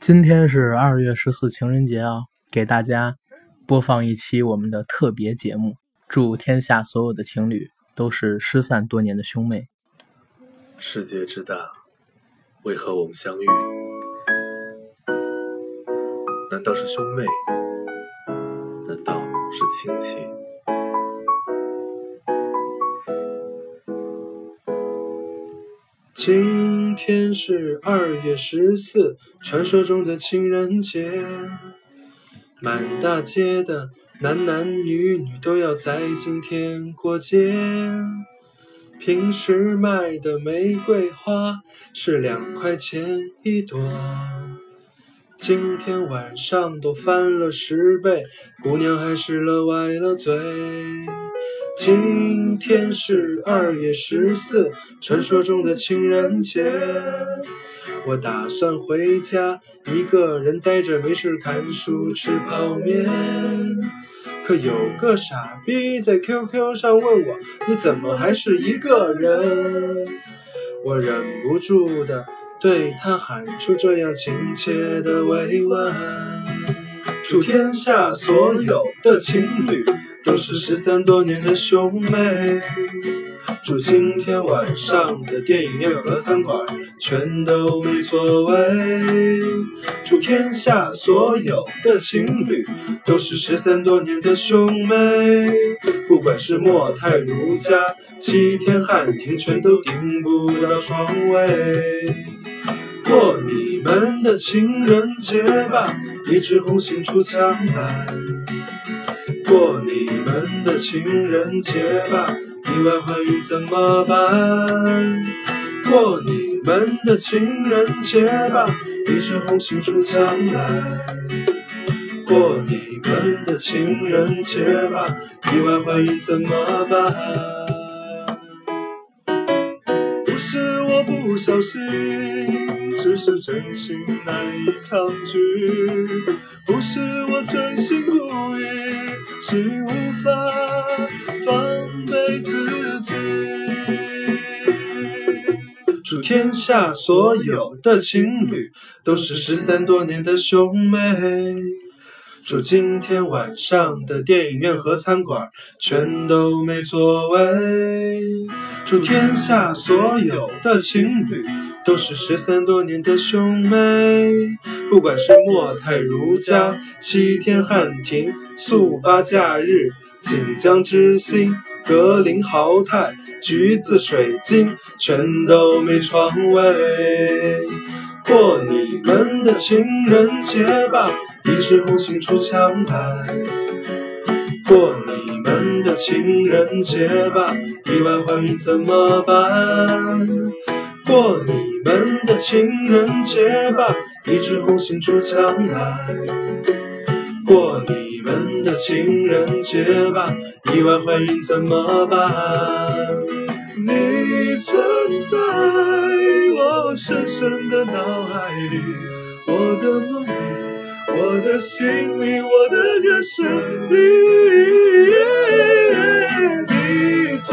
今天是二月十四情人节啊，给大家播放一期我们的特别节目，祝天下所有的情侣都是失散多年的兄妹。世界之大，为何我们相遇？难道是兄妹？难道是亲戚？今天是二月十四，传说中的情人节。满大街的男男女女都要在今天过节。平时卖的玫瑰花是两块钱一朵，今天晚上都翻了十倍，姑娘还是乐歪了嘴。今天是二月十四，传说中的情人节。我打算回家，一个人呆着没事看书吃泡面。可有个傻逼在 QQ 上问我，你怎么还是一个人？我忍不住的对他喊出这样亲切的慰问。祝天下所有的情侣。都是失散多年的兄妹，祝今天晚上的电影院和餐馆全都没座位。祝天下所有的情侣都是失散多年的兄妹，不管是莫泰、如家、七天、汉庭，全都订不到床位。过你们的情人节吧，一枝红杏出墙来。过你们的情人节吧，意外怀孕怎么办？过你们的情人节吧，一枝红杏出墙来。过你们的情人节吧，意外怀孕怎么办？不是我不小心，只是真心难以抗拒。不是我存心故意。是无法防备自己。祝天下所有的情侣都是失散多年的兄妹。祝今天晚上的电影院和餐馆全都没座位。祝天下所有的情侣都是失散多年的兄妹。不管是莫泰、如家、七天、汉庭、速八、假日、锦江之星、格林豪泰、橘子、水晶，全都没床位。过你们的情人节吧，一枝红杏出墙来。过你们的情人节吧，意外怀孕怎么办？过你们的情人节吧。一枝红杏出墙来，过你们的情人节吧，意外怀孕怎么办？你存在我深深的脑海里，我的梦里，我的心里，我的歌声里。你存